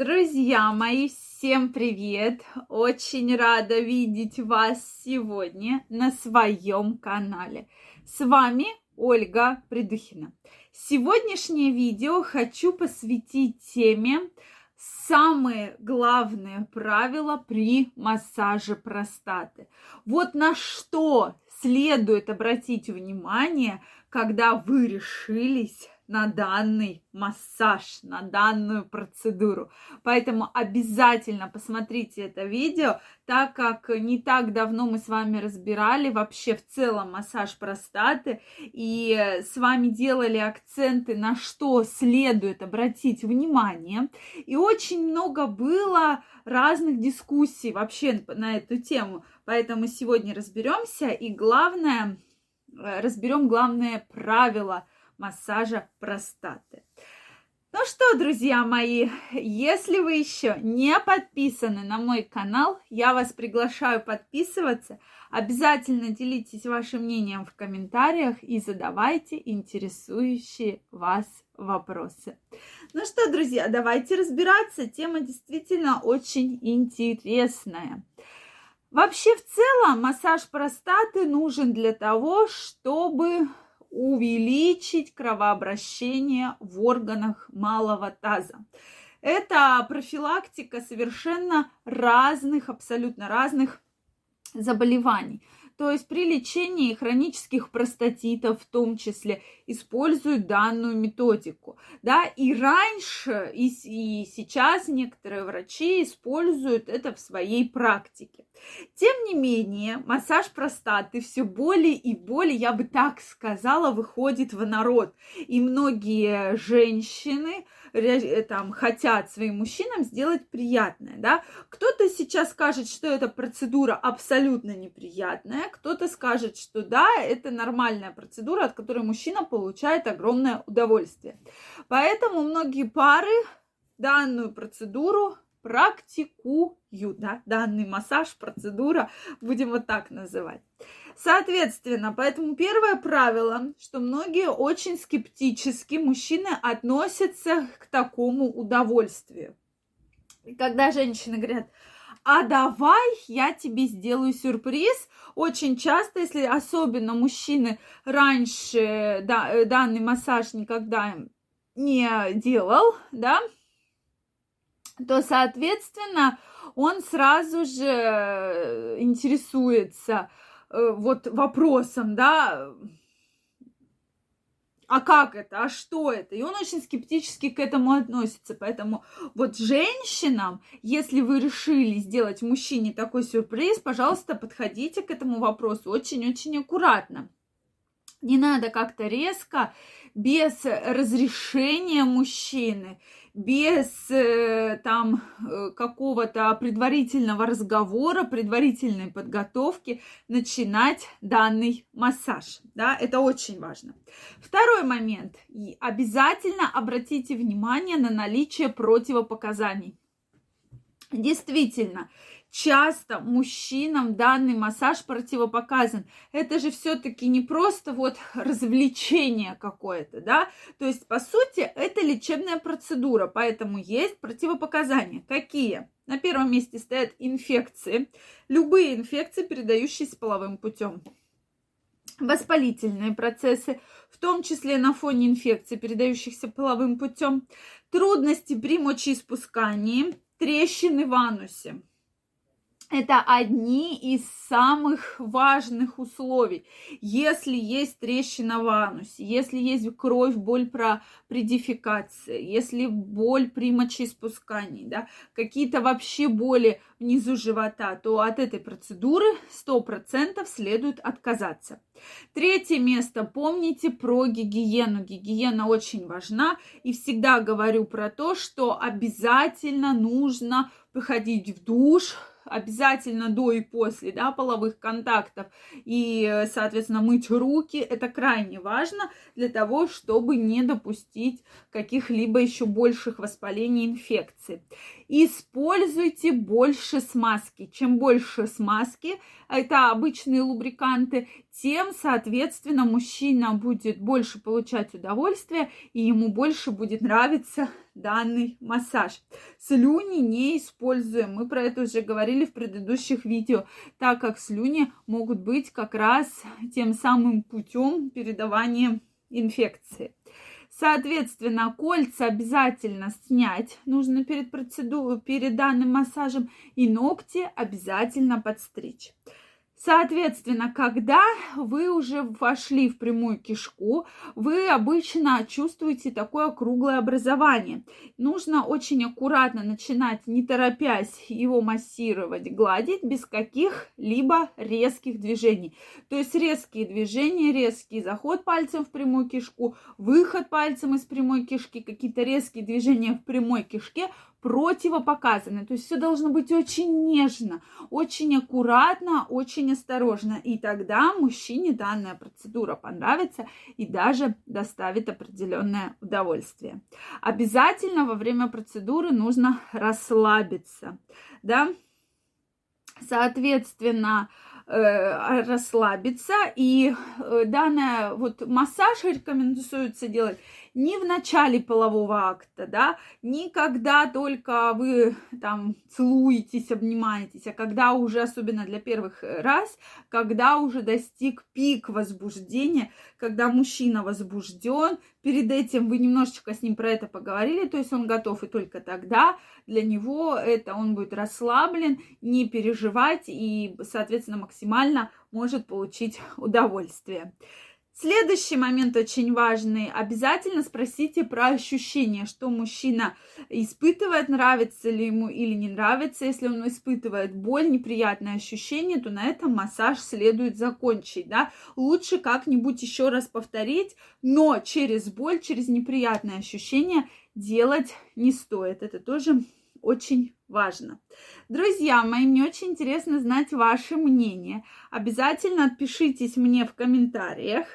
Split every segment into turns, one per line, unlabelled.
Друзья мои, всем привет! Очень рада видеть вас сегодня на своем канале. С вами Ольга Придухина. Сегодняшнее видео хочу посвятить теме самые главные правила при массаже простаты. Вот на что следует обратить внимание, когда вы решились на данный массаж, на данную процедуру. Поэтому обязательно посмотрите это видео, так как не так давно мы с вами разбирали вообще в целом массаж простаты и с вами делали акценты, на что следует обратить внимание. И очень много было разных дискуссий вообще на эту тему. Поэтому сегодня разберемся и главное, э, разберем главное правило – массажа простаты. Ну что, друзья мои, если вы еще не подписаны на мой канал, я вас приглашаю подписываться. Обязательно делитесь вашим мнением в комментариях и задавайте интересующие вас вопросы. Ну что, друзья, давайте разбираться. Тема действительно очень интересная. Вообще, в целом, массаж простаты нужен для того, чтобы увеличить кровообращение в органах малого таза. Это профилактика совершенно разных, абсолютно разных заболеваний. То есть при лечении хронических простатитов в том числе используют данную методику. Да? И раньше, и, и сейчас некоторые врачи используют это в своей практике. Тем не менее, массаж простаты все более и более, я бы так сказала, выходит в народ. И многие женщины, там хотят своим мужчинам сделать приятное, да. Кто-то сейчас скажет, что эта процедура абсолютно неприятная, кто-то скажет, что да, это нормальная процедура, от которой мужчина получает огромное удовольствие. Поэтому многие пары данную процедуру практикуют, да, данный массаж, процедура, будем вот так называть. Соответственно, поэтому первое правило, что многие очень скептически мужчины относятся к такому удовольствию. И когда женщины говорят, а давай я тебе сделаю сюрприз. Очень часто, если особенно мужчины раньше да, э, данный массаж никогда не делал, да, то, соответственно, он сразу же э, интересуется, Э, вот вопросом, да, а как это, а что это? И он очень скептически к этому относится. Поэтому вот женщинам, если вы решили сделать мужчине такой сюрприз, пожалуйста, подходите к этому вопросу очень-очень аккуратно. Не надо как-то резко, без разрешения мужчины, без э, там э, какого-то предварительного разговора, предварительной подготовки начинать данный массаж. Да, это очень важно. Второй момент. И обязательно обратите внимание на наличие противопоказаний. Действительно, часто мужчинам данный массаж противопоказан. Это же все-таки не просто вот развлечение какое-то, да? То есть, по сути, это лечебная процедура, поэтому есть противопоказания. Какие? На первом месте стоят инфекции. Любые инфекции, передающиеся половым путем. Воспалительные процессы, в том числе на фоне инфекций, передающихся половым путем. Трудности при мочеиспускании, трещины в анусе это одни из самых важных условий. Если есть трещина в анусе, если есть кровь, боль про, при дефекации, если боль при мочеиспускании, да, какие-то вообще боли внизу живота, то от этой процедуры 100% следует отказаться. Третье место. Помните про гигиену. Гигиена очень важна. И всегда говорю про то, что обязательно нужно выходить в душ, обязательно до и после да, половых контактов и, соответственно, мыть руки. Это крайне важно для того, чтобы не допустить каких-либо еще больших воспалений инфекций. Используйте больше смазки. Чем больше смазки, это обычные лубриканты, тем, соответственно, мужчина будет больше получать удовольствие, и ему больше будет нравиться данный массаж. Слюни не используем. Мы про это уже говорили в предыдущих видео, так как слюни могут быть как раз тем самым путем передавания инфекции. Соответственно, кольца обязательно снять нужно перед процедурой, перед данным массажем, и ногти обязательно подстричь. Соответственно, когда вы уже вошли в прямую кишку, вы обычно чувствуете такое круглое образование. Нужно очень аккуратно начинать, не торопясь его массировать, гладить без каких-либо резких движений. То есть резкие движения, резкий заход пальцем в прямую кишку, выход пальцем из прямой кишки, какие-то резкие движения в прямой кишке противопоказаны. То есть все должно быть очень нежно, очень аккуратно, очень осторожно. И тогда мужчине данная процедура понравится и даже доставит определенное удовольствие. Обязательно во время процедуры нужно расслабиться. Да? Соответственно, э, расслабиться и э, данная вот массаж рекомендуется делать не в начале полового акта, да, не когда только вы там целуетесь, обнимаетесь, а когда уже, особенно для первых раз, когда уже достиг пик возбуждения, когда мужчина возбужден, перед этим вы немножечко с ним про это поговорили, то есть он готов, и только тогда для него это он будет расслаблен, не переживать и, соответственно, максимально может получить удовольствие. Следующий момент очень важный. Обязательно спросите про ощущения, что мужчина испытывает, нравится ли ему или не нравится. Если он испытывает боль, неприятное ощущение, то на этом массаж следует закончить. Да? Лучше как-нибудь еще раз повторить, но через боль, через неприятное ощущение делать не стоит. Это тоже очень важно. Друзья мои, мне очень интересно знать ваше мнение. Обязательно отпишитесь мне в комментариях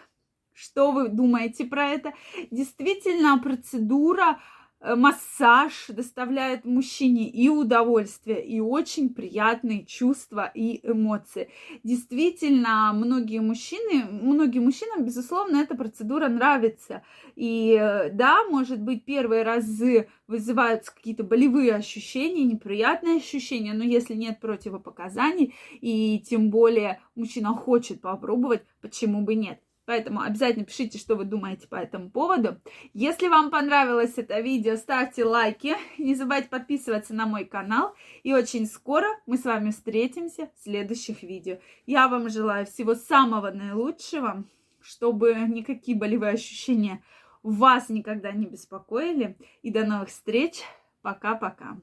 что вы думаете про это? Действительно, процедура Э, массаж доставляет мужчине и удовольствие, и очень приятные чувства и эмоции. Действительно, многие мужчины, многим мужчинам, безусловно, эта процедура нравится. И э, да, может быть, первые разы вызываются какие-то болевые ощущения, неприятные ощущения, но если нет противопоказаний, и тем более мужчина хочет попробовать, почему бы нет? Поэтому обязательно пишите, что вы думаете по этому поводу. Если вам понравилось это видео, ставьте лайки. Не забывайте подписываться на мой канал. И очень скоро мы с вами встретимся в следующих видео. Я вам желаю всего самого наилучшего, чтобы никакие болевые ощущения вас никогда не беспокоили. И до новых встреч. Пока-пока.